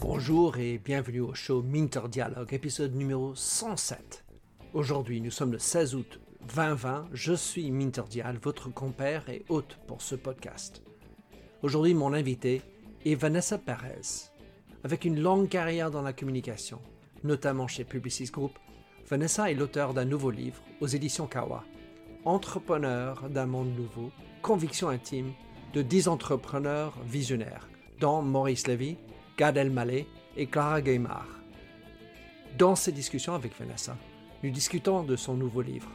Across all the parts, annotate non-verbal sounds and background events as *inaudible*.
Bonjour et bienvenue au show Minter Dialogue, épisode numéro 107. Aujourd'hui, nous sommes le 16 août 2020. Je suis Minter Dial, votre compère et hôte pour ce podcast. Aujourd'hui, mon invité est Vanessa Perez. Avec une longue carrière dans la communication, notamment chez Publicis Group, Vanessa est l'auteur d'un nouveau livre aux éditions Kawa, Entrepreneur d'un monde nouveau, conviction intime de 10 entrepreneurs visionnaires, dont Maurice Levy, Gad Elmaleh et Clara Gaymard. Dans ces discussions avec Vanessa, nous discutons de son nouveau livre.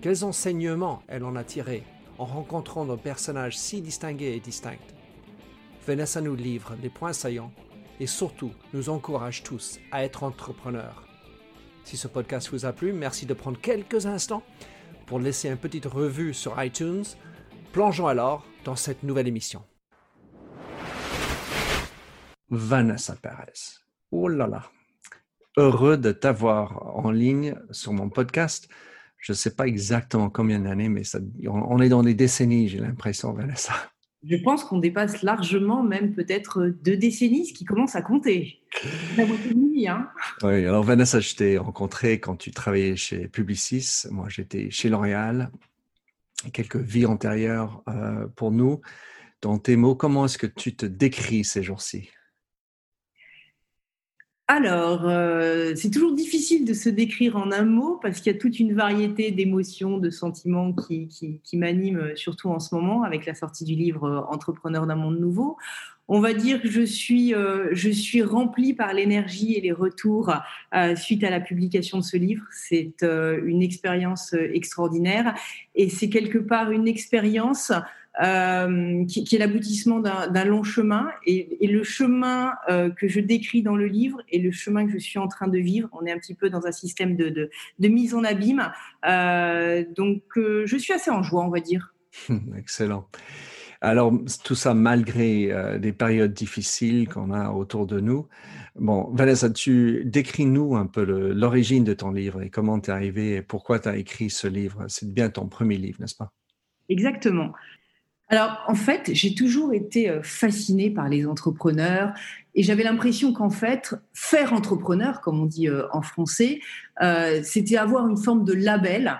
Quels enseignements elle en a tirés en rencontrant des personnages si distingués et distincts Vanessa nous livre les points saillants et surtout nous encourage tous à être entrepreneurs. Si ce podcast vous a plu, merci de prendre quelques instants pour laisser une petite revue sur iTunes. Plongeons alors dans cette nouvelle émission. Vanessa Perez. Oh là là. Heureux de t'avoir en ligne sur mon podcast. Je ne sais pas exactement combien d'années, mais ça, on est dans des décennies, j'ai l'impression, Vanessa. Je pense qu'on dépasse largement, même peut-être deux décennies, ce qui commence à compter. La hein Oui, alors Vanessa, je t'ai rencontré quand tu travaillais chez Publicis. Moi, j'étais chez L'Oréal. Quelques vies antérieures euh, pour nous. Dans tes mots, comment est-ce que tu te décris ces jours-ci? Alors, euh, c'est toujours difficile de se décrire en un mot parce qu'il y a toute une variété d'émotions, de sentiments qui, m'animent, surtout en ce moment avec la sortie du livre euh, Entrepreneur d'un monde nouveau. On va dire que je suis, euh, je suis remplie par l'énergie et les retours suite à la publication de ce livre. C'est une expérience extraordinaire et c'est quelque part une expérience euh, qui, est l'aboutissement d'un long chemin. Et, le chemin euh, que je décris dans le livre et le chemin que je suis en train de vivre, on est un petit peu dans un système de, mise en abîme. Euh, donc, je suis assez en joie, on va dire. *laughs* Excellent. Alors, tout ça malgré des périodes difficiles qu'on a autour de nous. Bon, Vanessa, tu décris-nous un peu l'origine de ton livre et comment tu es arrivé et pourquoi tu as écrit ce livre. C'est bien ton premier livre, n'est-ce pas? Exactement. Alors, en fait, j'ai toujours été euh, fascinée par les entrepreneurs et j'avais l'impression qu'en fait, faire entrepreneur, comme on dit euh, en français, euh, c'était avoir une forme de label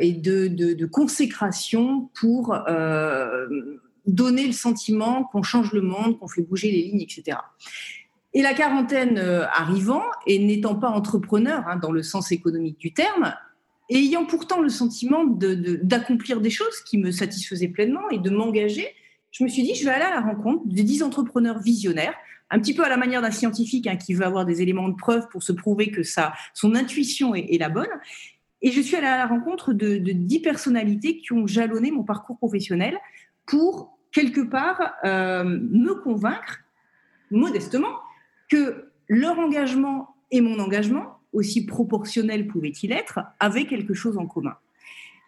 et de, consécration pour donner le sentiment qu'on change le monde, qu'on fait bouger les lignes, etc. Et la quarantaine arrivant et n'étant pas entrepreneur hein, dans le sens économique du terme, et ayant pourtant le sentiment d'accomplir des choses qui me satisfaisaient pleinement et de m'engager, je me suis dit, je vais aller à la rencontre de 10 entrepreneurs visionnaires, un petit peu à la manière d'un scientifique hein, qui veut avoir des éléments de preuve pour se prouver que ça, son intuition est, la bonne. Et je suis allée à la rencontre de, de 10 personnalités qui ont jalonné mon parcours professionnel pour, quelque part, euh, me convaincre, modestement, que leur engagement et mon engagement aussi proportionnel pouvait-il être, avait quelque chose en commun.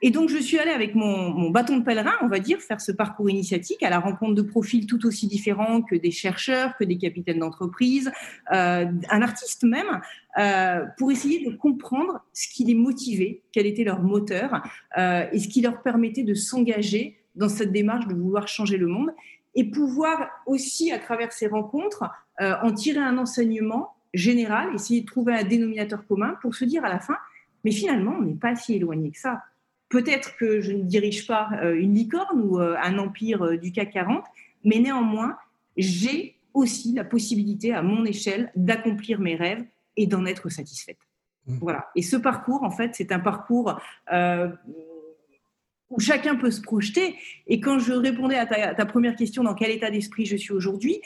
Et donc, je suis allée avec mon, bâton de pèlerin, on va dire, faire ce parcours initiatique à la rencontre de profils tout aussi différents que des chercheurs, que des capitaines d'entreprise, euh, un artiste même, euh, pour essayer de comprendre ce qui les motivait, quel était leur moteur, et ce qui leur permettait de s'engager dans cette démarche de vouloir changer le monde, et pouvoir aussi, à travers ces rencontres, en tirer un enseignement général, essayer de trouver un dénominateur commun pour se dire à la fin, mais finalement, on n'est pas si éloigné que ça. Peut-être que je ne dirige pas euh, une licorne ou euh, un empire euh, du CAC 40, mais néanmoins, j'ai aussi la possibilité à mon échelle d'accomplir mes rêves et d'en être satisfaite. Mmh. Voilà. Et ce parcours, en fait, c'est un parcours où chacun peut se projeter. Et quand je répondais à ta, première question, dans quel état d'esprit je suis aujourd'hui,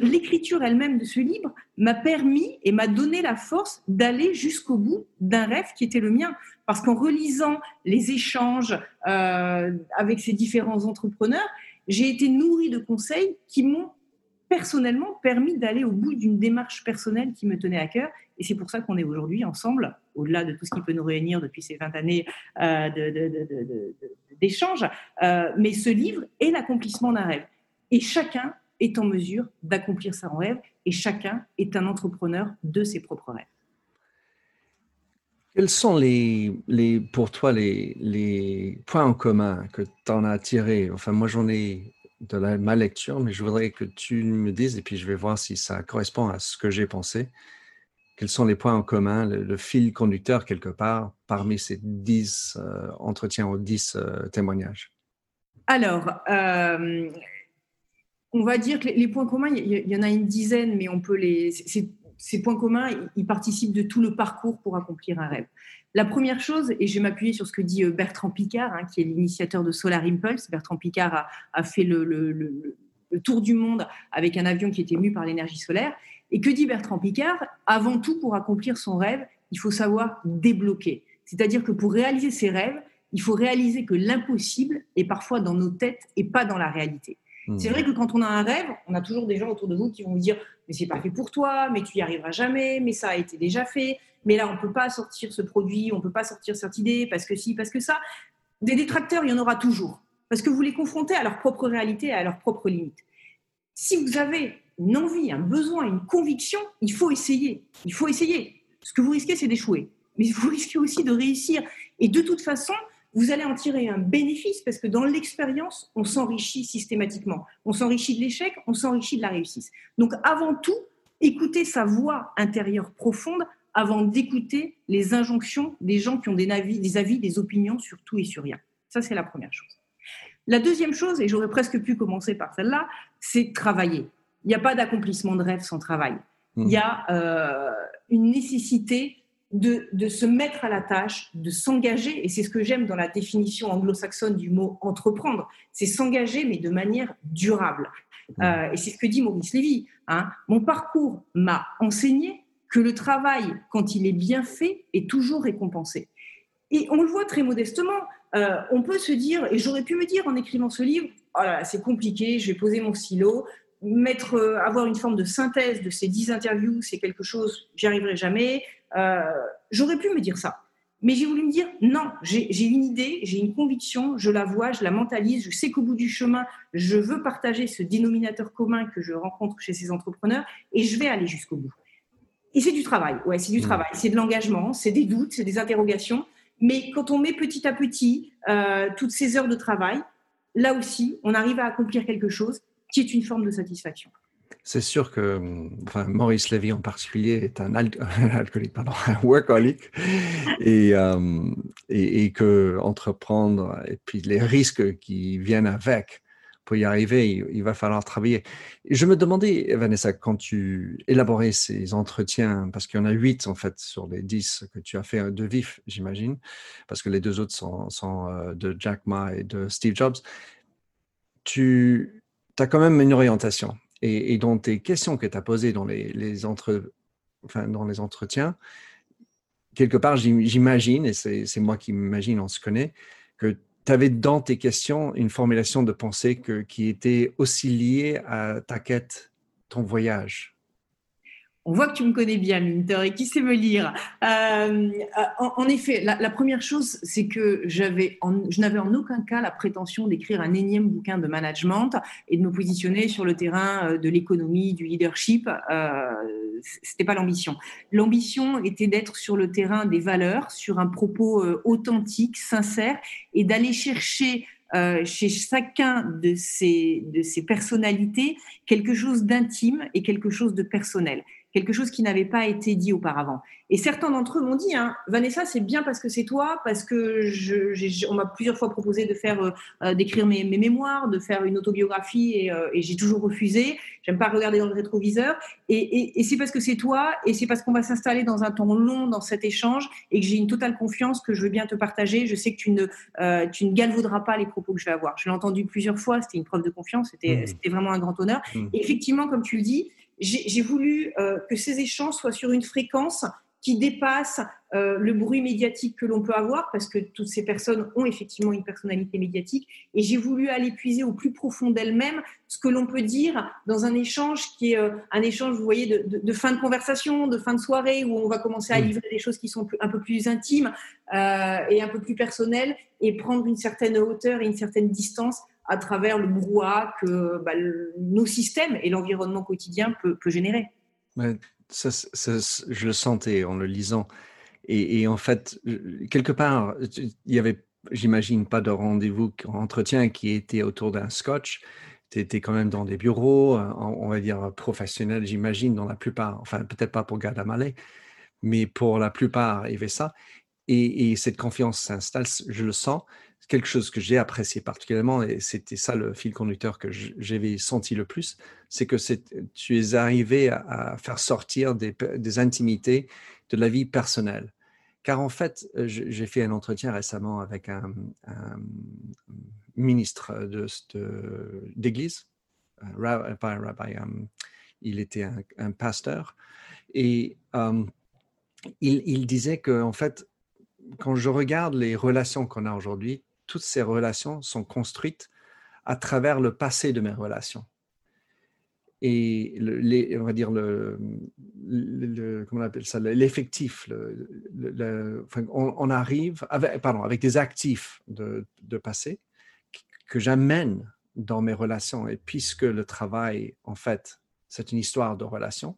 l'écriture elle-même de ce livre m'a permis et m'a donné la force d'aller jusqu'au bout d'un rêve qui était le mien. Parce qu'en relisant les échanges euh, avec ces différents entrepreneurs, j'ai été nourrie de conseils qui m'ont personnellement permis d'aller au bout d'une démarche personnelle qui me tenait à cœur. Et c'est pour ça qu'on est aujourd'hui ensemble, au-delà de tout ce qui peut nous réunir depuis ces 20 années euh, d'échanges. Euh, mais ce livre est l'accomplissement d'un rêve. Et chacun est en mesure d'accomplir son rêve et chacun est un entrepreneur de ses propres rêves. Quels sont les, pour toi les, les, points en commun que tu en as tirés Enfin, moi j'en ai de la, ma lecture, mais je voudrais que tu me dises et puis je vais voir si ça correspond à ce que j'ai pensé. Quels sont les points en commun, le, fil conducteur quelque part parmi ces dix euh, entretiens ou dix euh, témoignages? Alors, euh, on va dire que les, points communs, il y, en a une dizaine, mais on peut les ces points communs, ils participent de tout le parcours pour accomplir un rêve. La première chose, et je vais m'appuyer sur ce que dit euh, Bertrand Picard, hein, qui est l'initiateur de Solar Impulse. Bertrand Picard a, fait le, tour du monde avec un avion qui était mu par l'énergie solaire. Et que dit Bertrand Picard Avant tout, pour accomplir son rêve, il faut savoir débloquer. C'est-à-dire que pour réaliser ses rêves, il faut réaliser que l'impossible est parfois dans nos têtes et pas dans la réalité. C'est vrai que quand on a un rêve, on a toujours des gens autour de vous qui vont vous dire mais c'est pas fait pour toi, mais tu y arriveras jamais, mais ça a été déjà fait, mais là on peut pas sortir ce produit, on peut pas sortir cette idée parce que si, parce que ça. Des détracteurs, il y en aura toujours parce que vous les confrontez à leur propre réalité, à leurs propres limites. Si vous avez une envie, un besoin, une conviction, il faut essayer. Il faut essayer. Ce que vous risquez, c'est d'échouer. Mais vous *laughs* risquez aussi de réussir. Et de toute façon, vous allez en tirer un bénéfice parce que dans l'expérience, on s'enrichit systématiquement. On s'enrichit de l'échec, on s'enrichit de la réussite. Donc avant tout, écoutez sa voix intérieure profonde avant d'écouter les injonctions des gens qui ont des avis, des avis, des opinions sur tout et sur rien. Ça, c'est la première chose. La deuxième chose, et j'aurais presque pu commencer par celle-là, c'est travailler. Il n'y a pas d'accomplissement de rêve sans travail. Il y a euh, une nécessité de, se mettre à la tâche, de s'engager, et c'est ce que j'aime dans la définition anglo-saxonne du mot entreprendre, c'est s'engager, mais de manière durable. Mmh. Euh, et c'est ce que dit Maurice Lévy. Hein. Mon parcours m'a enseigné que le travail, quand il est bien fait, est toujours récompensé. Et on le voit très modestement. Euh, on peut se dire, et j'aurais pu me dire en écrivant ce livre, oh c'est compliqué, je vais poser mon stylo, mettre, euh, avoir une forme de synthèse de ces dix interviews, c'est quelque chose, j'y arriverai jamais. Euh, j'aurais pu me dire ça. Mais j'ai voulu me dire, non, j'ai une idée, j'ai une conviction, je la vois, je la mentalise, je sais qu'au bout du chemin, je veux partager ce dénominateur commun que je rencontre chez ces entrepreneurs et je vais aller jusqu'au bout. Et c'est du travail, ouais, c'est du mmh. travail, c'est de l'engagement, c'est des doutes, c'est des interrogations. Mais quand on met petit à petit euh, toutes ces heures de travail, là aussi, on arrive à accomplir quelque chose qui une forme de satisfaction. C'est sûr que Maurice Lévy en particulier est un, *laughs* alcoolique, pardon, *laughs* un workaholic, et, euh, et, et, que entreprendre et puis les risques qui viennent avec pour y arriver, il, va falloir travailler. Je me demandais, Vanessa, quand tu élaborais ces entretiens, parce qu'il y en a huit en fait sur les dix que tu as fait de vif, j'imagine, parce que les deux autres sont, sont euh, de Jack Ma et de Steve Jobs, tu as quand même une orientation. Et, dans tes questions que tu as posées dans les, entre, les entretiens, quelque part, j'imagine, et c'est moi qui m'imagine, on se connaît, que tu avais dans tes questions une formulation de pensée qui était aussi liée à ta quête, ton voyage, on voit que tu me connais bien, Minter, et qui sait me lire. Euh, en, effet, la, première chose, c'est que j'avais, je n'avais en aucun cas la prétention d'écrire un énième bouquin de management et de me positionner sur le terrain euh, de l'économie, du leadership. Euh, C'était pas l'ambition. L'ambition était d'être sur le terrain des valeurs, sur un propos euh, authentique, sincère, et d'aller chercher chez chacun de ces, de ces personnalités quelque chose d'intime et quelque chose de personnel quelque chose qui n'avait pas été dit auparavant. Et certains d'entre eux m'ont dit, hein, Vanessa, c'est bien parce que c'est toi, parce que je, on m'a plusieurs fois proposé de faire, euh, euh, d'écrire mes, mémoires, de faire une autobiographie, et, euh, et j'ai toujours refusé. J'aime pas regarder dans le rétroviseur. Et, et, c'est parce que c'est toi, et c'est parce qu'on va s'installer dans un temps long dans cet échange, et que j'ai une totale confiance que je veux bien te partager. Je sais que tu ne, tu ne galvauderas pas les propos que je vais avoir. Je l'ai entendu plusieurs fois. C'était une preuve de confiance. C'était, mmh. c'était vraiment un grand honneur. Mmh. Et effectivement, comme tu le dis, j'ai voulu euh, que ces échanges soient sur une fréquence qui dépasse euh, le bruit médiatique que l'on peut avoir, parce que toutes ces personnes ont effectivement une personnalité médiatique, et j'ai voulu aller puiser au plus profond d'elles-mêmes ce que l'on peut dire dans un échange qui est euh, un échange, vous voyez, de, de, fin de conversation, de fin de soirée, où on va commencer à livrer des choses qui sont un peu plus intimes et un peu plus personnelles, et prendre une certaine hauteur et une certaine distance à travers le brouhaha que bah, nos systèmes et l'environnement quotidien peut, générer. je le sentais en le lisant. Et, en fait, quelque part, il y avait, j'imagine, pas de rendez-vous, entretien qui était autour d'un scotch. Tu étais quand même dans des bureaux, on va dire professionnels, j'imagine, dans la plupart. Enfin, peut-être pas pour Gada Malay, mais pour la plupart, il y avait ça. Et cette confiance s'installe, je le sens quelque chose que j'ai apprécié particulièrement, et c'était ça le fil conducteur que j'avais senti le plus, c'est que tu es arrivé à, faire sortir des, intimités de la vie personnelle. Car en fait, euh, j'ai fait un entretien récemment avec un, ministre d'église, de, un rabbi, il était un, pasteur, et il, il disait que en fait, quand je regarde les relations qu'on a aujourd'hui, toutes ces relations sont construites à travers le passé de mes relations. Et on va dire le, comment on appelle ça, l'effectif. on, arrive avec, des actifs de, passé que j'amène dans mes relations. Et puisque le travail, en fait, c'est une histoire de relations,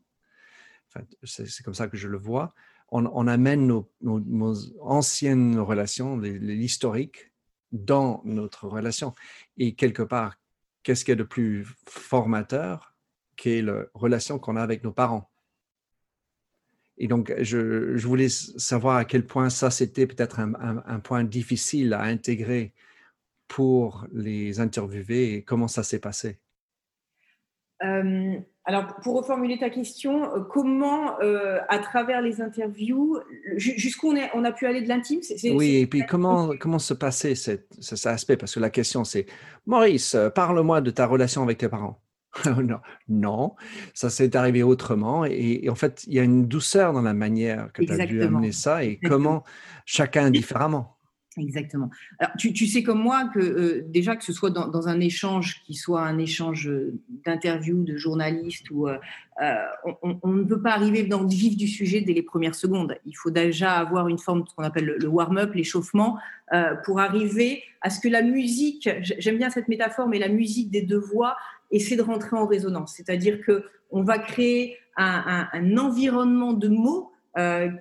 c'est comme ça que je le vois, on, amène nos, anciennes relations, l'historique, dans notre relation. Et quelque part, qu'est-ce qu'il y a de plus formateur qu'est la relation qu'on a avec nos parents? Et donc, je, voulais savoir à quel point ça, c'était peut-être un, point difficile à intégrer pour les interviewer et comment ça s'est passé. Euh, alors, pour reformuler ta question, euh, comment, euh, à travers les interviews, jusqu'où on, on, a pu aller de l'intime Oui, et puis comment, comment se passait cet, cet aspect? Parce que la question, c'est Maurice, parle-moi de ta relation avec tes parents. *laughs* non, non, ça s'est arrivé autrement. Et, en fait, il y a une douceur dans la manière que tu as dû amener ça et comment chacun différemment. Exactement. Alors, tu, sais comme moi que euh, déjà que ce soit dans, un échange qui soit un échange d'interview de journalistes ou euh, euh, on, ne peut pas arriver dans le vif du sujet dès les premières secondes. Il faut déjà avoir une forme de ce qu'on appelle le, warm-up, l'échauffement, pour arriver à ce que la musique, j'aime bien cette métaphore, mais la musique des deux voix essaie de rentrer en résonance. C'est-à-dire que on va créer un environnement de mots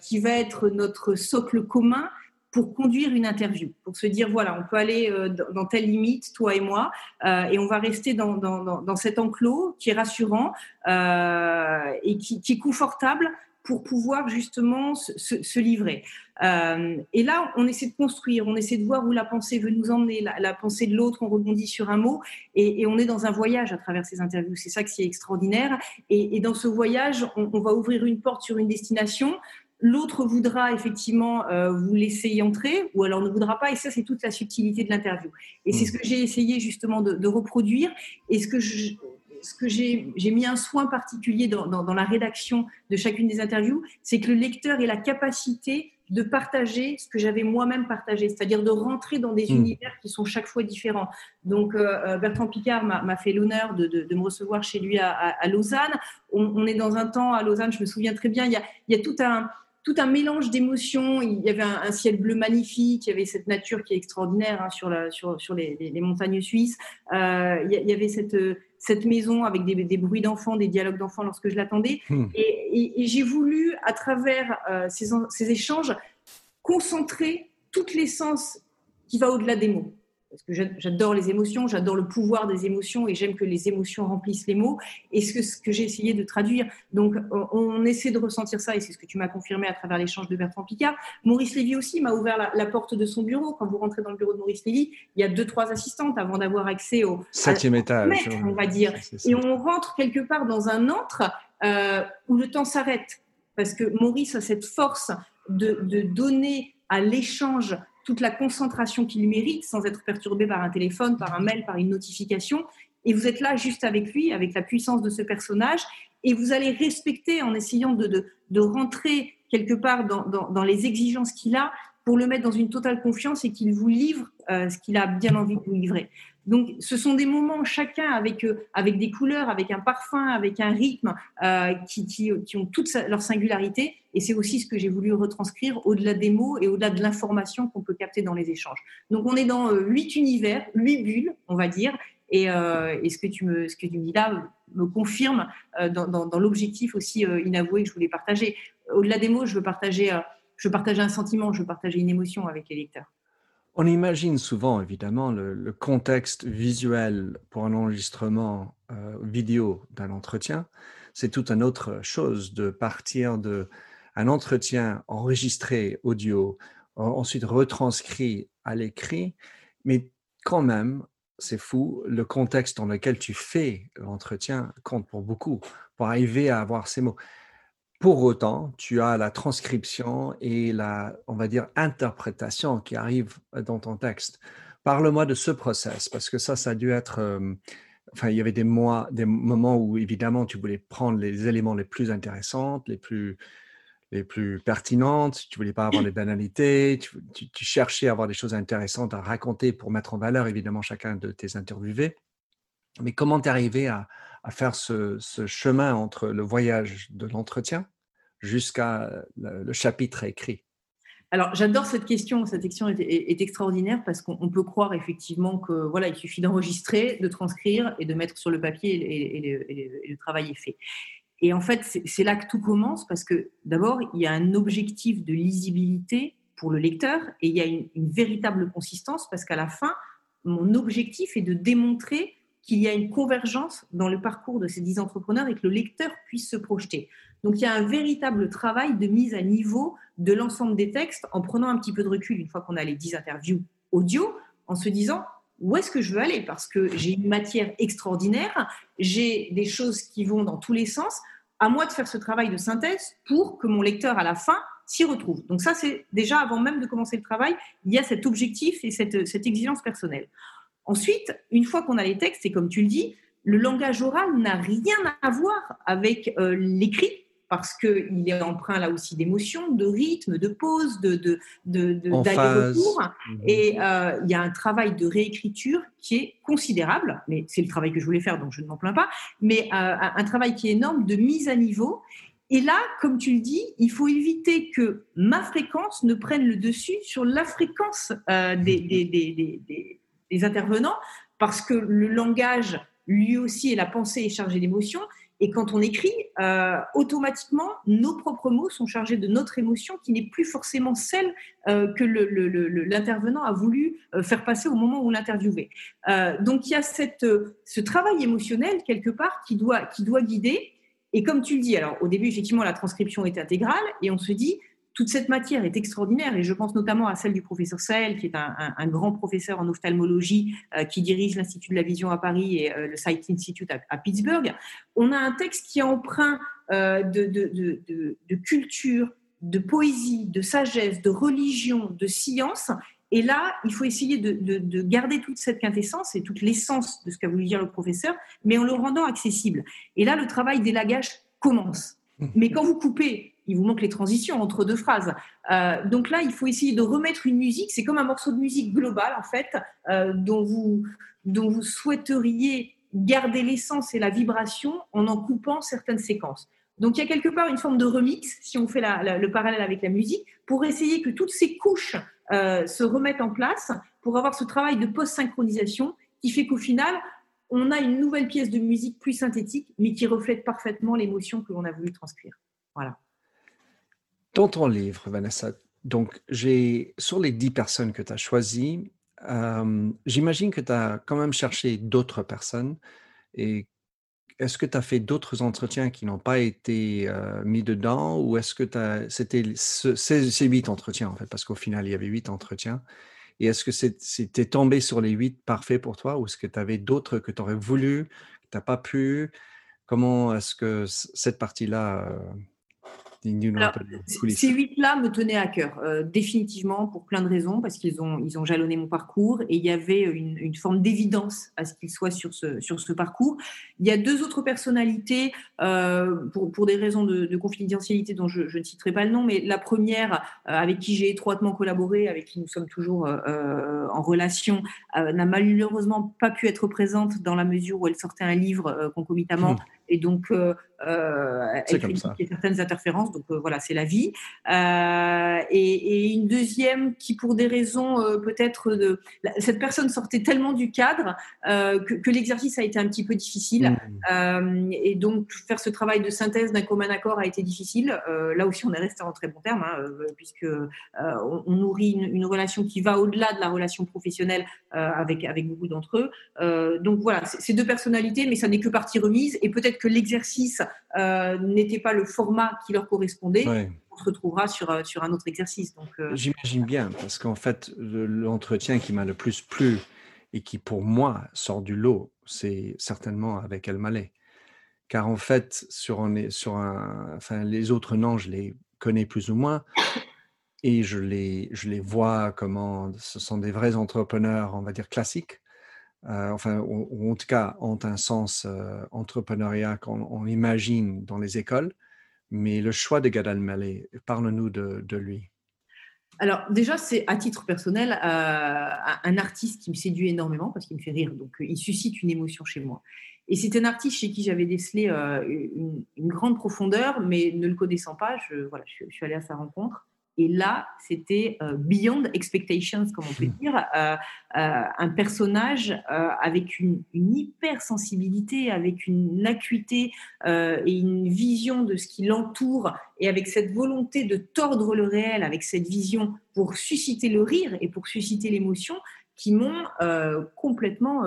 qui va être notre socle commun pour conduire une interview, pour se dire voilà, on peut aller euh, dans telle limite, toi et moi, euh, et on va rester dans, dans, dans, cet enclos qui est rassurant euh, et qui, est confortable pour pouvoir justement se, livrer. et là, on essaie de construire, on essaie de voir où la pensée veut nous emmener, la, pensée de l'autre, on rebondit sur un mot, et, on est dans un voyage à travers ces interviews. C'est ça qui est extraordinaire. Et, dans ce voyage, on, va ouvrir une porte sur une destination L'autre voudra effectivement euh, vous laisser y entrer, ou alors ne voudra pas. Et ça, c'est toute la subtilité de l'interview. Et c'est hmm. ce que j'ai essayé justement de, reproduire. Et ce que ce que j'ai mis un soin particulier dans, dans, la rédaction de chacune des interviews, c'est que le lecteur ait la capacité de partager ce que j'avais moi-même partagé, c'est-à-dire de rentrer dans des hmm. univers qui sont chaque fois différents. Donc euh, euh, Bertrand Picard m'a fait l'honneur de, de, me recevoir chez lui à, à, Lausanne. On, est dans un temps à Lausanne, je me souviens très bien, il y a, il y a tout un tout un mélange d'émotions. Il y avait un, ciel bleu magnifique, il y avait cette nature qui est extraordinaire hein, sur, la, sur, sur les, montagnes suisses. Euh, il y avait cette, cette maison avec des, bruits d'enfants, des dialogues d'enfants lorsque je l'attendais. Hmm. Et, j'ai voulu, à travers euh, ces, ces échanges, concentrer toute l'essence qui va au-delà des mots parce que j'adore les émotions, j'adore le pouvoir des émotions et j'aime que les émotions remplissent les mots. Et ce que, ce que j'ai essayé de traduire, donc on, essaie de ressentir ça et c'est ce que tu m'as confirmé à travers l'échange de Bertrand Picard. Maurice Lévy aussi m'a ouvert la, porte de son bureau. Quand vous rentrez dans le bureau de Maurice Lévy, il y a deux, trois assistantes avant d'avoir accès au septième étage, on va dire. Et on rentre quelque part dans un antre euh, où le temps s'arrête parce que Maurice a cette force de, de donner à l'échange toute la concentration qu'il mérite sans être perturbé par un téléphone, par un mail, par une notification. Et vous êtes là juste avec lui, avec la puissance de ce personnage, et vous allez respecter en essayant de, de, rentrer quelque part dans, dans, les exigences qu'il a pour le mettre dans une totale confiance et qu'il vous livre euh, ce qu'il a bien envie de vous livrer. Donc, ce sont des moments chacun avec, euh, avec des couleurs, avec un parfum, avec un rythme euh, qui, qui, ont toute leur singularité. Et c'est aussi ce que j'ai voulu retranscrire au-delà des mots et au-delà de l'information qu'on peut capter dans les échanges. Donc, on est dans euh, huit univers, huit bulles, on va dire. Et, et, ce, que tu me, ce que tu me dis là me confirme dans, l'objectif aussi inavoué que je voulais partager. Au-delà des mots, je veux partager je partageais un sentiment, je partageais une émotion avec les lecteurs. On imagine souvent, évidemment, le, contexte visuel pour un enregistrement euh, vidéo d'un entretien. C'est toute une autre chose de partir de un entretien enregistré audio, ensuite retranscrit à l'écrit, mais quand même, c'est fou, le contexte dans lequel tu fais l'entretien compte pour beaucoup, pour arriver à avoir ces mots. Pour autant, tu as la transcription et la, on va dire, interprétation qui arrive dans ton texte. Parle-moi de ce process, parce que ça, ça a dû être... Euh, enfin, il y avait des, mois, des moments où, évidemment, tu voulais prendre les éléments les plus intéressants, les plus, les plus pertinentes, tu voulais pas avoir des banalités, tu, cherchais à avoir des choses intéressantes à raconter pour mettre en valeur, évidemment, chacun de tes interviewés. Mais comment t'es arrivé à, à faire ce, chemin entre le voyage de l'entretien jusqu'à le, chapitre écrit? Alors, j'adore cette question. Cette question est, extraordinaire parce qu'on peut croire effectivement que voilà, il suffit d'enregistrer, de transcrire et de mettre sur le papier et, le, travail est fait. Et en fait, c'est là que tout commence parce que d'abord, il y a un objectif de lisibilité pour le lecteur et il y a une, une véritable consistance parce qu'à la fin, mon objectif est de démontrer qu'il y a une convergence dans le parcours de ces dix entrepreneurs et que le lecteur puisse se projeter. Donc il y a un véritable travail de mise à niveau de l'ensemble des textes en prenant un petit peu de recul une fois qu'on a les dix interviews audio, en se disant où est-ce que je veux aller? Parce que j'ai une matière extraordinaire, j'ai des choses qui vont dans tous les sens. À moi de faire ce travail de synthèse pour que mon lecteur, à la fin, s'y retrouve. Donc ça, c'est déjà avant même de commencer le travail, il y a cet objectif et cette, exigence personnelle. Ensuite, une fois qu'on a les textes, et comme tu le dis, le langage oral n'a rien à voir avec euh, l'écrit parce qu'il est empreint là aussi d'émotions, de rythme, de pause, de, de, d'aller-retour. Mhm. Et euh, il y a un travail de réécriture qui est considérable, mais c'est le travail que je voulais faire, donc je ne m'en plains pas, mais euh, un travail qui est énorme de mise à niveau. Et là, comme tu le dis, il faut éviter que ma fréquence ne prenne le dessus sur la fréquence des, des, des les intervenants, parce que le langage, lui aussi, et la pensée est chargée d'émotions. Et quand on écrit, euh, automatiquement, nos propres mots sont chargés de notre émotion qui n'est plus forcément celle euh, que l'intervenant a voulu euh, faire passer au moment où l'interviewait. donc il y a cette, ce travail émotionnel quelque part qui doit, qui doit guider. Et comme tu le dis, alors au début, effectivement, la transcription est intégrale et on se dit, toute cette matière est extraordinaire et je pense notamment à celle du professeur Sahel, qui est un, grand professeur en ophtalmologie euh, qui dirige l'Institut de la Vision à Paris et euh, le Sight Institute à, Pittsburgh. On a un texte qui est empreint euh, de, culture, de poésie, de sagesse, de religion, de science. Et là, il faut essayer de, garder toute cette quintessence et toute l'essence de ce qu'a voulu dire le professeur, mais en le rendant accessible. Et là, le travail d'élagage commence. Mais quand vous coupez il vous manque les transitions entre deux phrases. Euh, donc là, il faut essayer de remettre une musique. C'est comme un morceau de musique global, en fait, euh, dont, vous, dont vous souhaiteriez garder l'essence et la vibration en en coupant certaines séquences. Donc il y a quelque part une forme de remix, si on fait le parallèle avec la musique, pour essayer que toutes ces couches euh, se remettent en place, pour avoir ce travail de post-synchronisation qui fait qu'au final, on a une nouvelle pièce de musique plus synthétique, mais qui reflète parfaitement l'émotion que l'on a voulu transcrire. Voilà. Dans ton livre, Vanessa, donc j'ai sur les dix personnes que tu as choisies, euh, j'imagine que tu as quand même cherché d'autres personnes. Et est-ce que tu as fait d'autres entretiens qui n'ont pas été euh, mis dedans ou est-ce que c'était ces huit entretiens en fait? Parce qu'au final, il y avait huit entretiens. Et est-ce que c'était tombé sur les huit parfaits pour toi ou est-ce que tu avais d'autres que tu aurais voulu, que tu n'as pas pu? Comment est-ce que cette partie-là euh, ces huit-là me tenaient à cœur, euh, définitivement, pour plein de raisons, parce qu'ils ont, ils ont jalonné mon parcours et il y avait une, forme d'évidence à ce qu'ils soient sur ce, sur ce parcours. Il y a deux autres personnalités, euh, pour, pour, des raisons de, confidentialité dont je, ne citerai pas le nom, mais la première, euh, avec qui j'ai étroitement collaboré, avec qui nous sommes toujours en relation, n'a malheureusement pas pu être présente dans la mesure où elle sortait un livre concomitamment. Mmh et donc euh, elle crée certaines interférences, donc euh, voilà, c'est la vie. Euh, et, une deuxième qui, pour des raisons peut-être de, cette personne sortait tellement du cadre que, l'exercice a été un petit peu difficile, mmh. et donc faire ce travail de synthèse d'un commun accord a été difficile. là aussi, on est resté en très bon terme, hein, puisque on, nourrit une, relation qui va au-delà de la relation professionnelle avec avec beaucoup d'entre eux. donc voilà, c'est deux personnalités, mais ça n'est que partie remise, et peut-être que l'exercice euh, n'était pas le format qui leur correspondait, on se retrouvera sur, euh, sur un autre exercice. Donc, euh, J'imagine bien, parce qu'en fait, l'entretien qui m'a le plus plu et qui pour moi sort du lot, c'est certainement avec El Malais. Car en fait, sur, un, sur un, enfin, les autres noms, je les connais plus ou moins et je les, je les vois comment ce sont des vrais entrepreneurs, on va dire classiques, euh, enfin, ou, en tout cas, ont un sens euh, entrepreneuriat qu'on imagine dans les écoles. Mais le choix de Gad Elmaleh, parle-nous de, lui. Alors déjà, c'est à titre personnel euh, un artiste qui me séduit énormément parce qu'il me fait rire, donc il suscite une émotion chez moi. Et c'est un artiste chez qui j'avais décelé une, grande profondeur, mais ne le connaissant pas, je, voilà, je suis allée à sa rencontre. Et là, c'était euh, beyond expectations, comme on peut dire, euh, euh, un personnage avec une, une, hypersensibilité, avec une acuité et une vision de ce qui l'entoure, et avec cette volonté de tordre le réel, avec cette vision pour susciter le rire et pour susciter l'émotion, qui m'ont complètement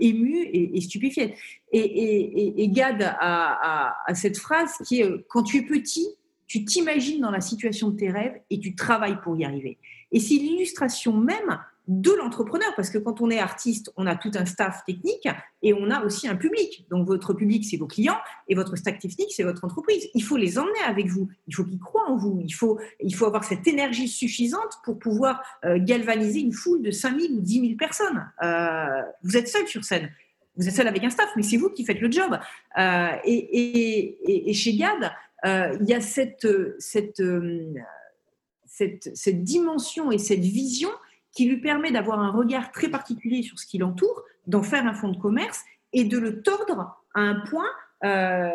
ému et, et stupéfiée. Et, et, Gad a, a, cette phrase qui est quand tu es petit, tu t'imagines dans la situation de tes rêves et tu travailles pour y arriver. Et c'est l'illustration même de l'entrepreneur, parce que quand on est artiste, on a tout un staff technique et on a aussi un public. Donc votre public, c'est vos clients et votre staff technique, c'est votre entreprise. Il faut les emmener avec vous, il faut qu'ils croient en vous, il faut, il faut avoir cette énergie suffisante pour pouvoir euh, galvaniser une foule de 5000 ou 10 000 personnes. Euh, vous êtes seul sur scène. Vous êtes seul avec un staff, mais c'est vous qui faites le job. Euh, et, chez GAD, il y a cette, cette, euh, cette, cette, dimension et cette vision qui lui permet d'avoir un regard très particulier sur ce qui l'entoure, d'en faire un fonds de commerce et de le tordre à un point euh,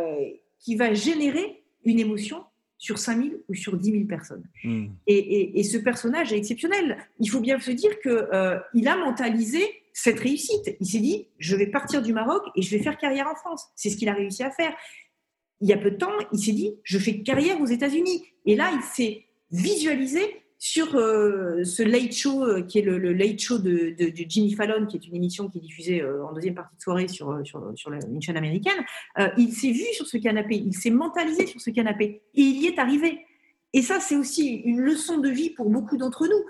qui va générer une émotion sur 5000 ou sur 10 000 personnes. Hmm. Et, et, ce personnage est exceptionnel. Il faut bien se dire qu'il euh, il a mentalisé cette réussite. Il s'est dit, je vais partir du Maroc et je vais faire carrière en France. C'est ce qu'il a réussi à faire il y a peu de temps, il s'est dit, je fais carrière aux États-Unis. Et là, il s'est visualisé sur euh, ce late show, euh, qui est le, late show de, Jimmy Fallon, qui est une émission qui est diffusée euh, en deuxième partie de soirée sur, sur une chaîne américaine. il s'est vu sur ce canapé, il s'est mentalisé sur ce canapé, et il y est arrivé. Et ça, c'est aussi une leçon de vie pour beaucoup d'entre nous.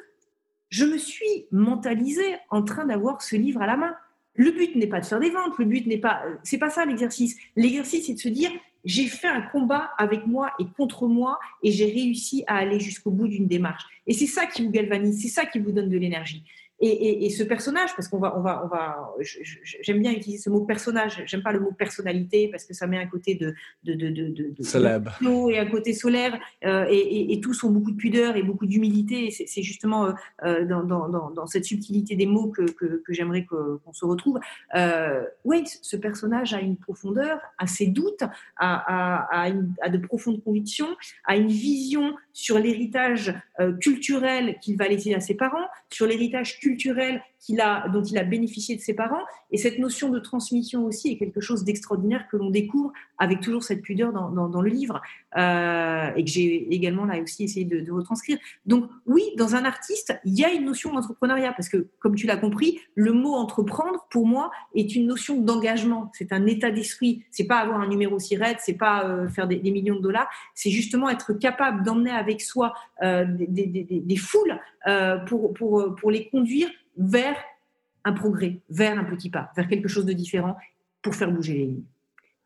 Je me suis mentalisée en train d'avoir ce livre à la main. Le but n'est pas de faire des ventes, le but n'est pas, c'est pas ça l'exercice. L'exercice, c'est de se dire, j'ai fait un combat avec moi et contre moi et j'ai réussi à aller jusqu'au bout d'une démarche. Et c'est ça qui vous galvanise, c'est ça qui vous donne de l'énergie. Et, ce personnage, parce qu'on va, on va, on va, j'aime bien utiliser ce mot personnage. J'aime pas le mot personnalité parce que ça met un côté de, de, de, de, de et un côté solaire. Euh, et, et, tous ont beaucoup de pudeur et beaucoup d'humilité. C'est justement euh, euh, dans, dans, dans, cette subtilité des mots que, que, que j'aimerais qu'on se retrouve. oui, ce personnage a une profondeur, a ses doutes, a, a, a, de profondes convictions, a une vision sur l'héritage culturel qu'il va laisser à ses parents, sur l'héritage culturel qu'il a, dont il a bénéficié de ses parents. Et cette notion de transmission aussi est quelque chose d'extraordinaire que l'on découvre avec toujours cette pudeur dans, le livre euh, et que j'ai également là aussi essayé de, retranscrire. Donc oui, dans un artiste, il y a une notion d'entrepreneuriat parce que, comme tu l'as compris, le mot entreprendre pour moi est une notion d'engagement. C'est un état d'esprit. C'est pas avoir un numéro raide, c'est pas euh, faire des, millions de dollars. C'est justement être capable d'emmener avec soi euh, des, foules pour, pour, pour les conduire vers un progrès, vers un petit pas, vers quelque chose de différent pour faire bouger les lignes.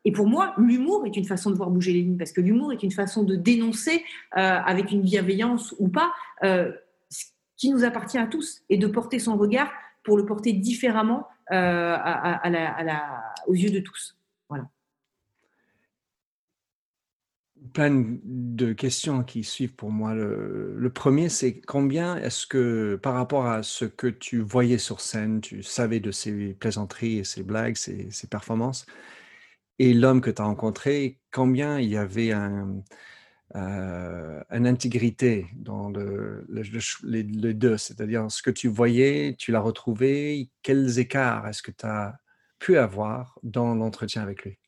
Et pour moi, l'humour est une façon de voir bouger les lignes, parce que l'humour est une façon de dénoncer, euh, avec une bienveillance ou pas, euh, ce qui nous appartient à tous, et de porter son regard pour le porter différemment euh, aux yeux de tous. Voilà plein de questions qui suivent pour moi. Le, premier, c'est combien est-ce que, par rapport à ce que tu voyais sur scène, tu savais de ses plaisanteries et ses blagues, ses, performances, et l'homme que tu as rencontré, combien il y avait un, euh, une intégrité dans le, les, deux, c'est-à-dire ce que tu voyais, tu l'as retrouvé, quels écarts est-ce que tu as pu avoir dans l'entretien avec lui?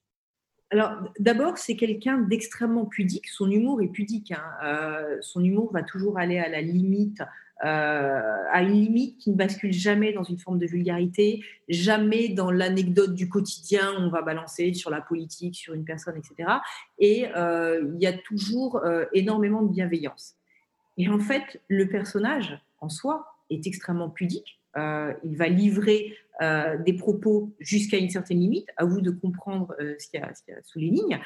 Alors, d'abord, c'est quelqu'un d'extrêmement pudique. Son humour est pudique. Hein. Euh, son humour va toujours aller à la limite euh, à une limite qui ne bascule jamais dans une forme de vulgarité, jamais dans l'anecdote du quotidien, on va balancer sur la politique, sur une personne, etc. Et euh, il y a toujours énormément de bienveillance. Et en fait, le personnage en soi est extrêmement pudique. Il va livrer des propos jusqu'à une certaine limite. À vous de comprendre ce qu'il y, a sous les lignes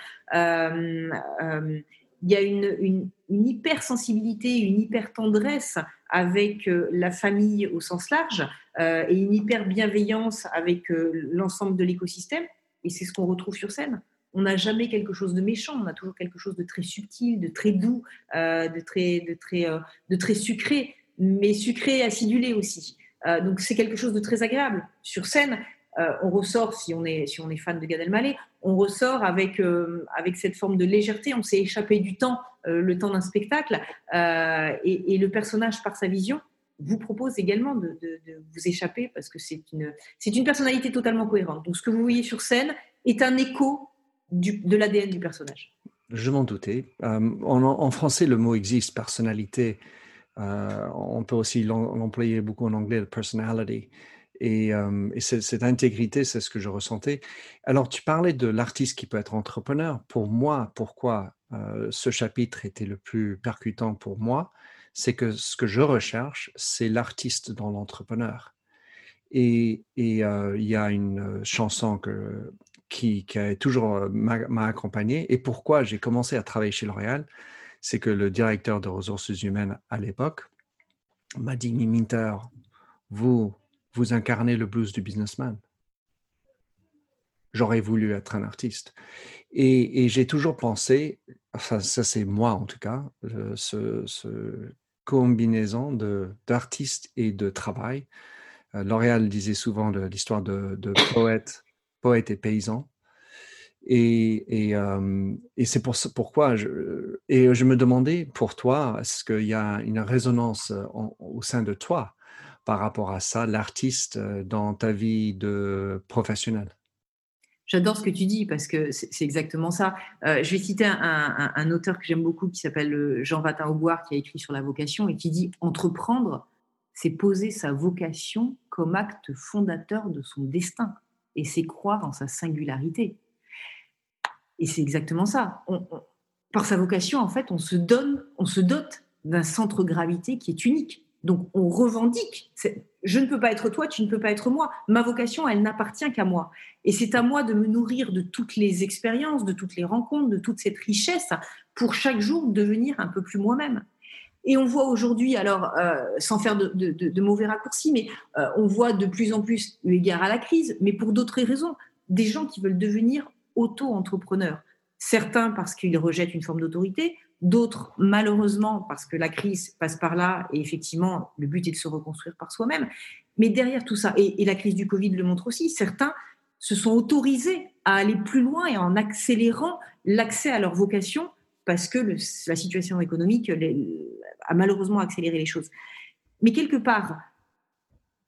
il y a une, une, une hypersensibilité, une hyper-tendresse avec euh, la famille au sens large euh, et une hyper-bienveillance avec euh, l'ensemble de l'écosystème. Et c'est ce qu'on retrouve sur scène. On n'a jamais quelque chose de méchant, on a toujours quelque chose de très subtil, de très doux, de, très, de, très, de très sucré, mais sucré et acidulé aussi. Donc c'est quelque chose de très agréable. Sur scène, euh, on ressort, si on, est, si on est fan de Gad Elmaleh, on ressort avec, euh, avec cette forme de légèreté, on s'est échappé du temps, euh, le temps d'un spectacle, et, le personnage, par sa vision, vous propose également de, vous échapper parce que c'est une, c'est une personnalité totalement cohérente. Donc ce que vous voyez sur scène est un écho de l'ADN du personnage. Je m'en doutais. en, français, le mot existe, personnalité. On peut aussi l'employer beaucoup en anglais, personality. Et, cette, intégrité, c'est ce que je ressentais. Alors, tu parlais de l'artiste qui peut être entrepreneur. Pour moi, pourquoi ce chapitre était le plus percutant pour moi, c'est que ce que je recherche, c'est l'artiste dans l'entrepreneur. Et il y a une chanson qui, qui a toujours m'a accompagné. Et pourquoi j'ai commencé à travailler chez L'Oréal, c'est que le directeur de ressources humaines à l'époque m'a dit, Minter, vous, vous incarnez le blues du businessman. J'aurais voulu être un artiste. Et, j'ai toujours pensé, enfin ça c'est moi en tout cas, ce, combinaison d'artiste et de travail. Euh, L'Oréal disait souvent l'histoire de, poète, poète et paysan. Et, et, euh, c'est pour, pourquoi je, et je me demandais pour toi, est-ce qu'il y a une résonance au sein de toi par rapport à ça, l'artiste euh, dans ta vie de professionnel? J'adore ce que tu dis parce que c'est exactement ça. Euh, je vais citer un, auteur que j'aime beaucoup qui s'appelle euh, Jean Vatin Auboire qui a écrit sur la vocation et qui dit Entreprendre, c'est poser sa vocation comme acte fondateur de son destin et c'est croire en sa singularité. Et c'est exactement ça. par sa vocation, en fait, on se donne, on se dote d'un centre gravité qui est unique. Donc on revendique. Je ne peux pas être toi, tu ne peux pas être moi. Ma vocation, elle n'appartient qu'à moi. Et c'est à moi de me nourrir de toutes les expériences, de toutes les rencontres, de toute cette richesse pour chaque jour devenir un peu plus moi-même. Et on voit aujourd'hui, alors euh, sans faire de, mauvais raccourcis, mais euh, on voit de plus en plus, eu égard à la crise, mais pour d'autres raisons, des gens qui veulent devenir auto-entrepreneurs. Certains parce qu'ils rejettent une forme d'autorité, D'autres, malheureusement, parce que la crise passe par là, et effectivement, le but est de se reconstruire par soi-même. Mais derrière tout ça, et, la crise du Covid le montre aussi, certains se sont autorisés à aller plus loin et en accélérant l'accès à leur vocation parce que la situation économique a malheureusement accéléré les choses. Mais quelque part,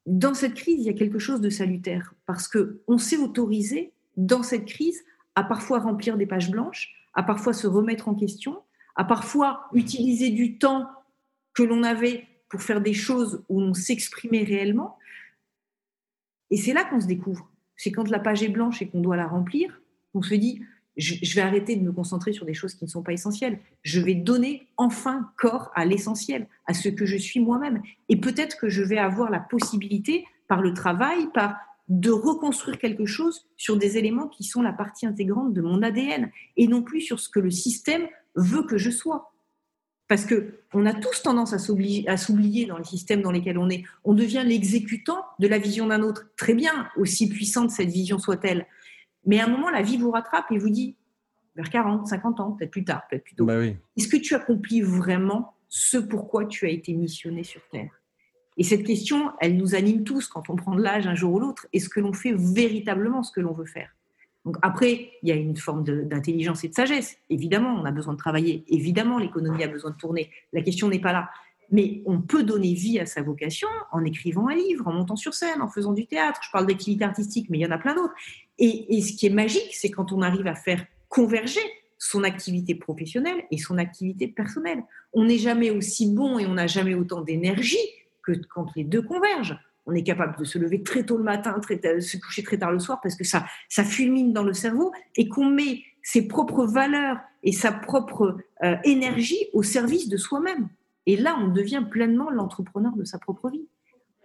dans cette crise, il y a quelque chose de salutaire parce que on s'est autorisé dans cette crise à parfois remplir des pages blanches, à parfois se remettre en question, à parfois utiliser du temps que l'on avait pour faire des choses où on s'exprimait réellement. Et c'est là qu'on se découvre. C'est quand la page est blanche et qu'on doit la remplir, on se dit, je, vais arrêter de me concentrer sur des choses qui ne sont pas essentielles. Je vais donner enfin corps à l'essentiel, à ce que je suis moi-même. Et peut-être que je vais avoir la possibilité, par le travail, par de reconstruire quelque chose sur des éléments qui sont la partie intégrante de mon ADN et non plus sur ce que le système veut que je sois. Parce que on a tous tendance à s'oublier dans les systèmes dans lesquels on est. On devient l'exécutant de la vision d'un autre. Très bien, aussi puissante cette vision soit-elle. Mais à un moment, la vie vous rattrape et vous dit, vers 40, 50 ans, peut-être plus tard, peut-être plus tôt, bah est-ce que tu accomplis vraiment ce pourquoi tu as été missionné sur Terre? Et cette question, elle nous anime tous quand on prend de l'âge un jour ou l'autre. Est-ce que l'on fait véritablement ce que l'on veut faire? Donc après, il y a une forme d'intelligence et de sagesse. Évidemment, on a besoin de travailler. Évidemment, l'économie a besoin de tourner. La question n'est pas là. Mais on peut donner vie à sa vocation en écrivant un livre, en montant sur scène, en faisant du théâtre. Je parle d'activité artistique, mais il y en a plein d'autres. Et, et ce qui est magique, c'est quand on arrive à faire converger son activité professionnelle et son activité personnelle. On n'est jamais aussi bon et on n'a jamais autant d'énergie que quand les deux convergent. On est capable de se lever très tôt le matin, se coucher très tard le soir parce que ça, ça fulmine dans le cerveau et qu'on met ses propres valeurs et sa propre euh, énergie au service de soi-même. Et là, on devient pleinement l'entrepreneur de sa propre vie.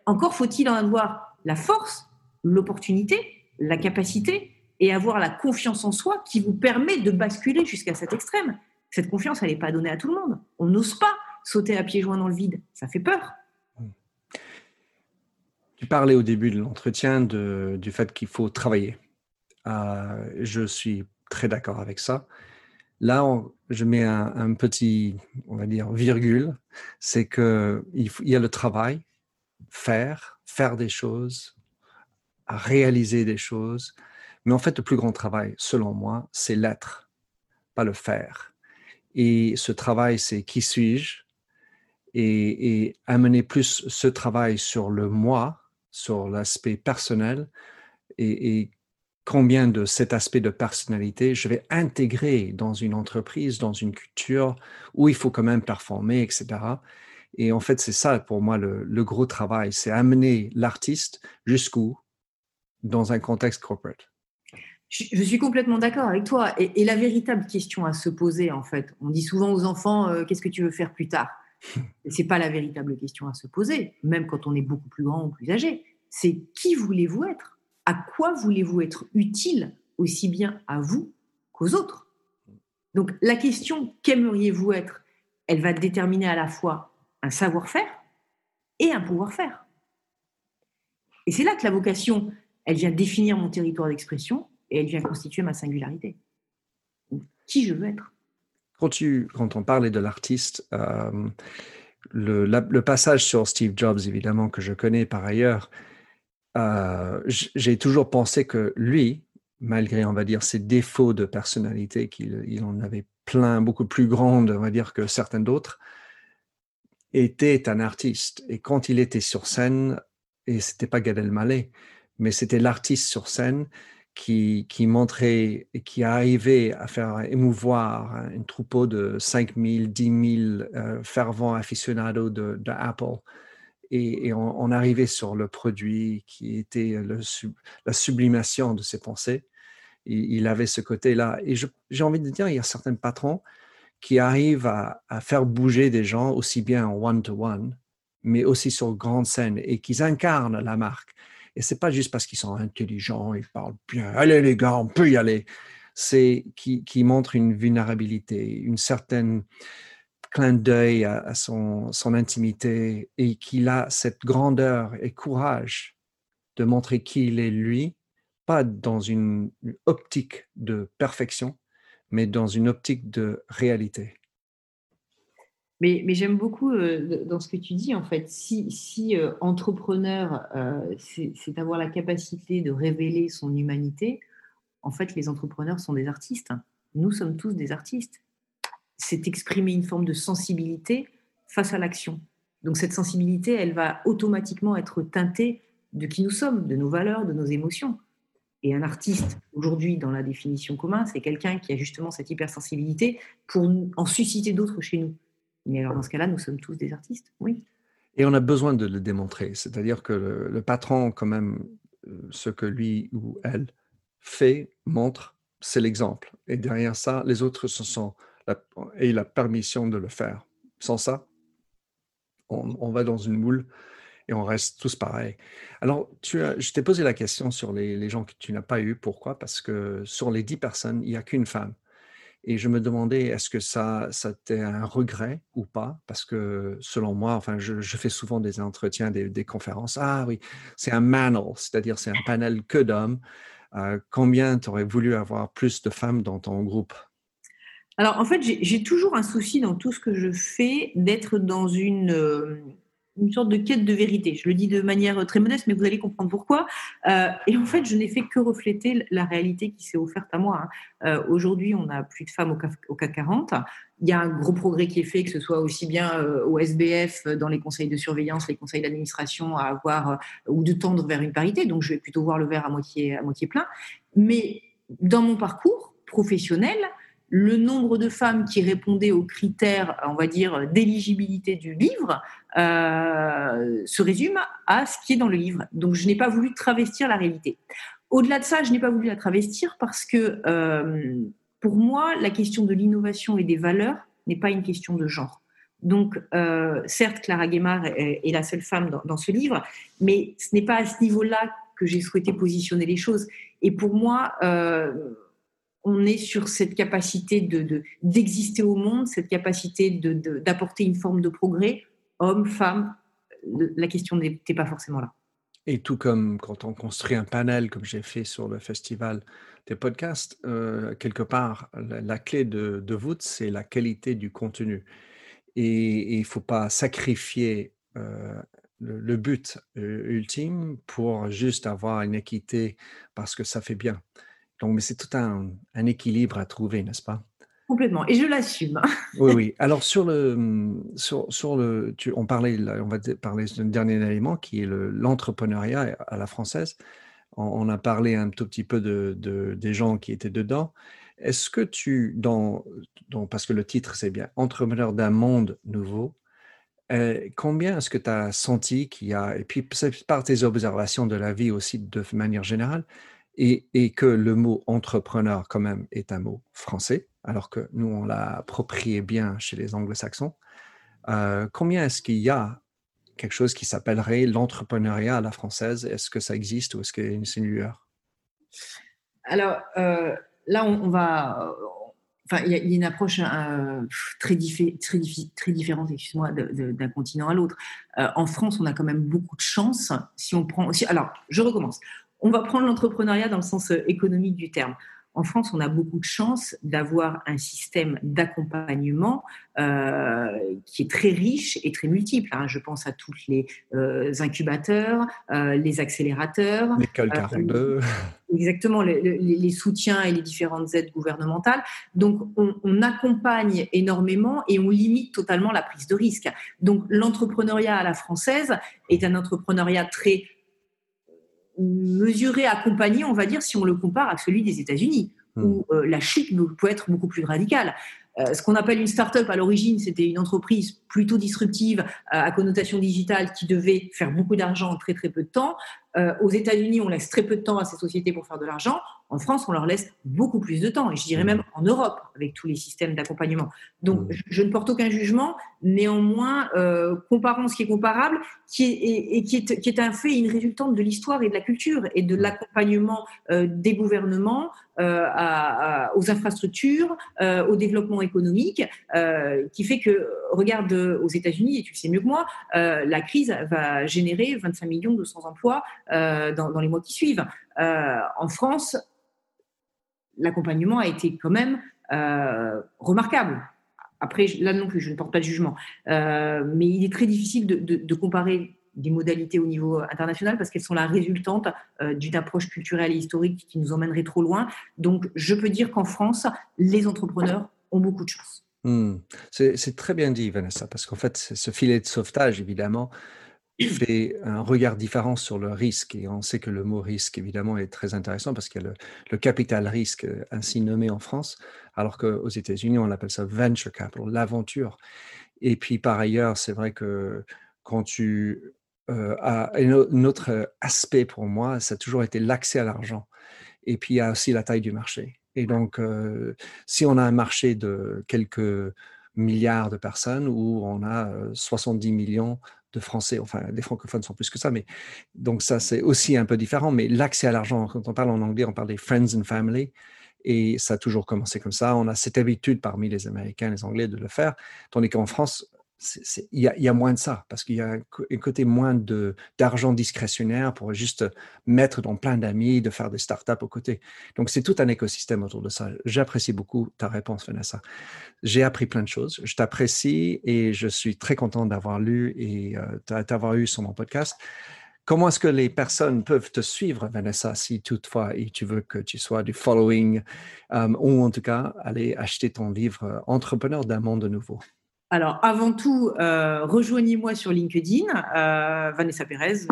Encore faut-il en avoir la force, l'opportunité, la capacité et avoir la confiance en soi qui vous permet de basculer jusqu'à cet extrême. Cette confiance, elle n'est pas donnée à tout le monde. On n'ose pas sauter à pieds joints dans le vide. Ça fait peur. Tu parlais au début de l'entretien du fait qu'il faut travailler. Euh, je suis très d'accord avec ça. Là, je mets un, petit, on va dire, virgule. C'est qu'il il y a le travail, faire, faire des choses, réaliser des choses, mais en fait, le plus grand travail, selon moi, c'est l'être, pas le faire. Et ce travail, c'est qui suis-je? Et, amener plus ce travail sur le moi, sur l'aspect personnel et, combien de cet aspect de personnalité je vais intégrer dans une entreprise, dans une culture où il faut quand même performer, etc. Et en fait, c'est ça pour moi le, gros travail, c'est amener l'artiste jusqu'où? Dans un contexte corporate. Je, suis complètement d'accord avec toi. Et, la véritable question à se poser, en fait, on dit souvent aux enfants euh, qu'est-ce que tu veux faire plus tard? C'est pas la véritable question à se poser, même quand on est beaucoup plus grand ou plus âgé. C'est qui voulez-vous être? À quoi voulez-vous être utile aussi bien à vous qu'aux autres? Donc la question qu'aimeriez-vous être? Elle va déterminer à la fois un savoir-faire et un pouvoir-faire. Et c'est là que la vocation, elle vient définir mon territoire d'expression et elle vient constituer ma singularité. qui je veux être? Quand, tu, quand on parlait de l'artiste, euh, le, passage sur Steve Jobs, évidemment, que je connais par ailleurs, euh, j'ai toujours pensé que lui, malgré, on va dire, ses défauts de personnalité, qu'il il en avait plein, beaucoup plus grandes, on va dire, que certains d'autres, était un artiste. Et quand il était sur scène, et c'était pas Gad Elmaleh, mais c'était l'artiste sur scène, qui, montrait et qui arrivait à faire émouvoir un troupeau de 5 000, 10 000 fervents aficionados de, Apple. Et, on, arrivait sur le produit qui était la sublimation de ses pensées. il avait ce côté-là. Et j'ai envie de dire, il y a certains patrons qui arrivent à, à faire bouger des gens aussi bien en one-to-one, mais aussi sur grande scène et qui incarnent la marque. Et c'est pas juste parce qu'ils sont intelligents, ils parlent bien. Allez les gars, on peut y aller. C'est qui, qui montre une vulnérabilité, une certaine clin d'œil à, son, son, intimité et qu'il a cette grandeur et courage de montrer qui il est lui, pas dans une optique de perfection, mais dans une optique de réalité. Mais, j'aime beaucoup euh, dans ce que tu dis, en fait, si, euh, entrepreneur, euh, c'est avoir la capacité de révéler son humanité, en fait, les entrepreneurs sont des artistes. Nous sommes tous des artistes. C'est exprimer une forme de sensibilité face à l'action. Donc cette sensibilité, elle va automatiquement être teintée de qui nous sommes, de nos valeurs, de nos émotions. Et un artiste, aujourd'hui, dans la définition commune, c'est quelqu'un qui a justement cette hypersensibilité pour en susciter d'autres chez nous. Mais alors dans ce cas-là, nous sommes tous des artistes, oui. Et on a besoin de le démontrer. C'est-à-dire que le, patron, quand même, euh, ce que lui ou elle fait, montre, c'est l'exemple. Et derrière ça, les autres se sont la, et la permission de le faire. Sans ça, on, va dans une moule et on reste tous pareils. Alors, tu as, je t'ai posé la question sur les, les gens que tu n'as pas eu. Pourquoi? Parce que sur les dix personnes, il n'y a qu'une femme. Et je me demandais, est-ce que ça, ça était un regret ou pas? Parce que selon moi, enfin, je, fais souvent des entretiens, des, conférences. Ah oui, c'est un panel, c'est-à-dire c'est un panel que d'hommes. Euh, combien tu aurais voulu avoir plus de femmes dans ton groupe? Alors en fait, j'ai toujours un souci dans tout ce que je fais d'être dans une, euh, une sorte de quête de vérité. Je le dis de manière très modeste, mais vous allez comprendre pourquoi. Euh, et en fait, je n'ai fait que refléter la réalité qui s'est offerte à moi. Hein. Euh, aujourd'hui, on a plus de femmes au CAC, 40. Il y a un gros progrès qui est fait, que ce soit aussi bien euh, au SBF, dans les conseils de surveillance, les conseils d'administration, à avoir ou de tendre vers une parité. Donc, je vais plutôt voir le verre à moitié, à moitié plein. Mais dans mon parcours professionnel, le nombre de femmes qui répondaient aux critères, on va dire, d'éligibilité du livre euh, se résume à ce qui est dans le livre. Donc, je n'ai pas voulu travestir la réalité. Au-delà de ça, je n'ai pas voulu la travestir parce que, euh, pour moi, la question de l'innovation et des valeurs n'est pas une question de genre. Donc, euh, certes, Clara Guémard est, la seule femme dans, ce livre, mais ce n'est pas à ce niveau-là que j'ai souhaité positionner les choses. Et pour moi, on est sur cette capacité de, d'exister au monde, cette capacité d'apporter une forme de progrès, homme, femme, la question n'était pas forcément là. Et tout comme quand on construit un panel, comme j'ai fait sur le festival des podcasts, euh, quelque part, la, clé de, voûte, c'est la qualité du contenu. Et il ne faut pas sacrifier euh, le, but euh, ultime pour juste avoir une équité parce que ça fait bien. Donc, mais c'est tout un, équilibre à trouver, n'est-ce pas? Complètement, et je l'assume. oui, oui. Alors sur le, sur, le, tu, on parlait, on va parler d'un dernier élément qui est l'entrepreneuriat à la française. On, a parlé un tout petit peu de, des gens qui étaient dedans. Est-ce que tu, dans, parce que le titre c'est bien, entrepreneur d'un monde nouveau, euh, combien est-ce que tu as senti qu'il y a, et puis par tes observations de la vie aussi de manière générale, et, que le mot entrepreneur quand même est un mot français, alors que nous, on l'a approprié bien chez les anglo-saxons. Euh, combien est-ce qu'il y a quelque chose qui s'appellerait l'entrepreneuriat à la française? Est-ce que ça existe ou est-ce que c'est une lueur Alors euh, là, on, va... Enfin, il y, a une approche euh, très, très, très, différente, excuse-moi, d'un continent à l'autre. en France, on a quand même beaucoup de chance. Si on prend, alors, je recommence. On va prendre l'entrepreneuriat dans le sens euh, économique du terme. En France, on a beaucoup de chance d'avoir un système d'accompagnement euh, qui est très riche et très multiple. Hein. Je pense à tous les euh, incubateurs, les accélérateurs. L'école 42. *laughs* exactement, les, soutiens et les différentes aides gouvernementales. Donc, on, on, accompagne énormément et on limite totalement la prise de risque. Donc, l'entrepreneuriat à la française est un entrepreneuriat très mesuré, accompagné, on va dire, si on le compare à celui des États-Unis, hmm. où euh, la chute peut être beaucoup plus radicale. Euh, ce qu'on appelle une start-up à l'origine, c'était une entreprise plutôt disruptive euh, à connotation digitale qui devait faire beaucoup d'argent en très très peu de temps. aux États-Unis, on laisse très peu de temps à ces sociétés pour faire de l'argent. En France, on leur laisse beaucoup plus de temps, et je dirais mmh. même en Europe, avec tous les systèmes d'accompagnement. Donc, mmh. je, ne porte aucun jugement, néanmoins, euh, comparons ce qui est comparable, qui est, et, qui, est, qui est un fait, une résultante de l'histoire et de la culture, et de mmh. l'accompagnement euh, des gouvernements euh, à, aux infrastructures, euh, au développement économique, euh, qui fait que, regarde aux États-Unis, et tu le sais mieux que moi, la crise va générer 25 millions de 100 emplois dans, les mois qui suivent. en France, l'accompagnement a été quand même euh, remarquable. Après, là non plus, je ne porte pas de jugement. Euh, mais il est très difficile de, comparer des modalités au niveau international parce qu'elles sont la résultante euh, d'une approche culturelle et historique qui nous emmènerait trop loin. Donc, je peux dire qu'en France, les entrepreneurs ont beaucoup de chance. Hmm. C'est très bien dit, Vanessa, parce qu'en fait, ce filet de sauvetage, évidemment, fait un regard différent sur le risque. Et on sait que le mot risque, évidemment, est très intéressant parce qu'il y a le, capital risque euh, ainsi nommé en France, alors qu'aux États-Unis, on appelle ça venture capital, l'aventure. Et puis, par ailleurs, c'est vrai que quand tu euh, as un autre aspect pour moi, ça a toujours été l'accès à l'argent. Et puis, il y a aussi la taille du marché. Et donc, euh, si on a un marché de quelques milliards de personnes où on a 70 millions de Français, enfin les francophones sont plus que ça, mais donc ça c'est aussi un peu différent. Mais l'accès à l'argent, quand on parle en anglais, on parle des friends and family, et ça a toujours commencé comme ça. On a cette habitude parmi les Américains, les Anglais de le faire, tandis qu'en France, il y, a moins de ça parce qu'il y a un, côté moins d'argent discrétionnaire pour juste mettre dans plein d'amis, de faire des startups aux côtés. Donc, c'est tout un écosystème autour de ça. J'apprécie beaucoup ta réponse, Vanessa. J'ai appris plein de choses. Je t'apprécie et je suis très content d'avoir lu et euh, d'avoir eu sur mon podcast. Comment est-ce que les personnes peuvent te suivre, Vanessa, si toutefois tu veux que tu sois du following euh, ou en tout cas aller acheter ton livre Entrepreneur d'un monde nouveau? Alors, avant tout, euh, rejoignez-moi sur LinkedIn, euh, Vanessa Pérez.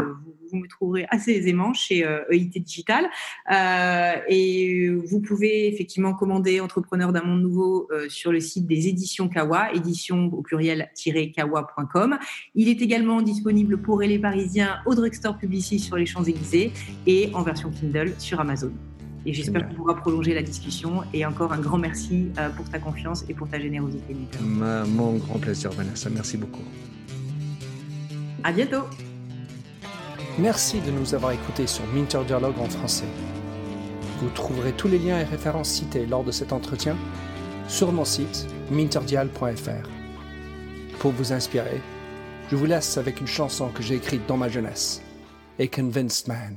Vous, me trouverez assez aisément chez EIT e Digital. Euh, et vous pouvez effectivement commander Entrepreneur d'un monde nouveau sur le site des éditions Kawa, édition au pluriel-kawa.com. Il est également disponible pour les Parisiens au Drugstore Publicis sur les Champs-Élysées et en version Kindle sur Amazon. Et j'espère qu'on pourra prolonger la discussion. Et encore un grand merci euh, pour ta confiance et pour ta générosité. mon grand plaisir, Vanessa. Merci beaucoup. À bientôt. Merci de nous avoir écoutés sur Minter Dialogue en français. Vous trouverez tous les liens et références cités lors de cet entretien sur mon site minterdial.fr. Pour vous inspirer, je vous laisse avec une chanson que j'ai écrite dans ma jeunesse, A Convinced Man.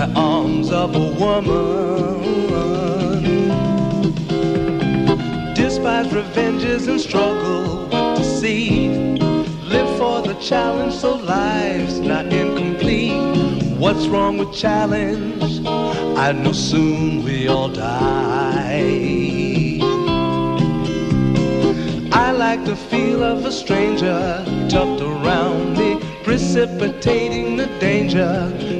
the arms of a woman. Despise revenges and struggle with deceit. Live for the challenge so life's not incomplete. What's wrong with challenge? I know soon we all die. I like the feel of a stranger tucked around me, precipitating the danger